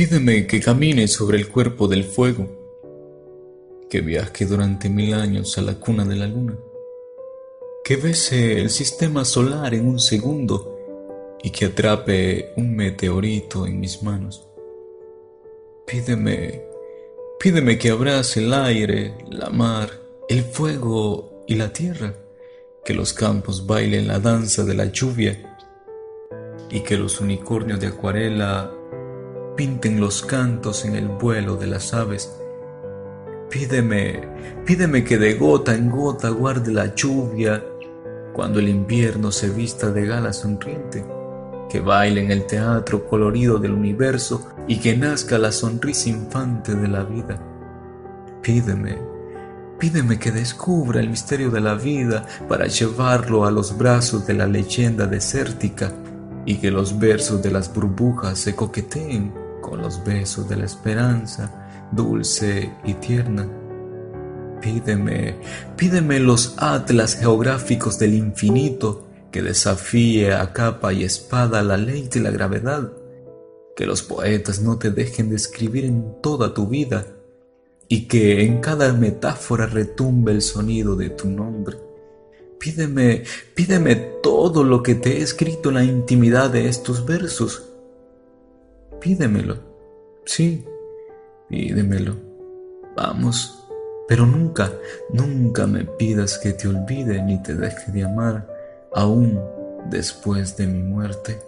Pídeme que camine sobre el cuerpo del fuego, que viaje durante mil años a la cuna de la luna, que bese el sistema solar en un segundo y que atrape un meteorito en mis manos. Pídeme, pídeme que abrace el aire, la mar, el fuego y la tierra, que los campos bailen la danza de la lluvia y que los unicornios de acuarela pinten los cantos en el vuelo de las aves. Pídeme, pídeme que de gota en gota guarde la lluvia cuando el invierno se vista de gala sonriente, que baile en el teatro colorido del universo y que nazca la sonrisa infante de la vida. Pídeme, pídeme que descubra el misterio de la vida para llevarlo a los brazos de la leyenda desértica y que los versos de las burbujas se coqueteen con los besos de la esperanza dulce y tierna. Pídeme, pídeme los atlas geográficos del infinito que desafíe a capa y espada la ley de la gravedad, que los poetas no te dejen de escribir en toda tu vida y que en cada metáfora retumbe el sonido de tu nombre. Pídeme, pídeme todo lo que te he escrito en la intimidad de estos versos. Pídemelo. Sí, pídemelo. Vamos, pero nunca, nunca me pidas que te olvide ni te deje de amar, aún después de mi muerte.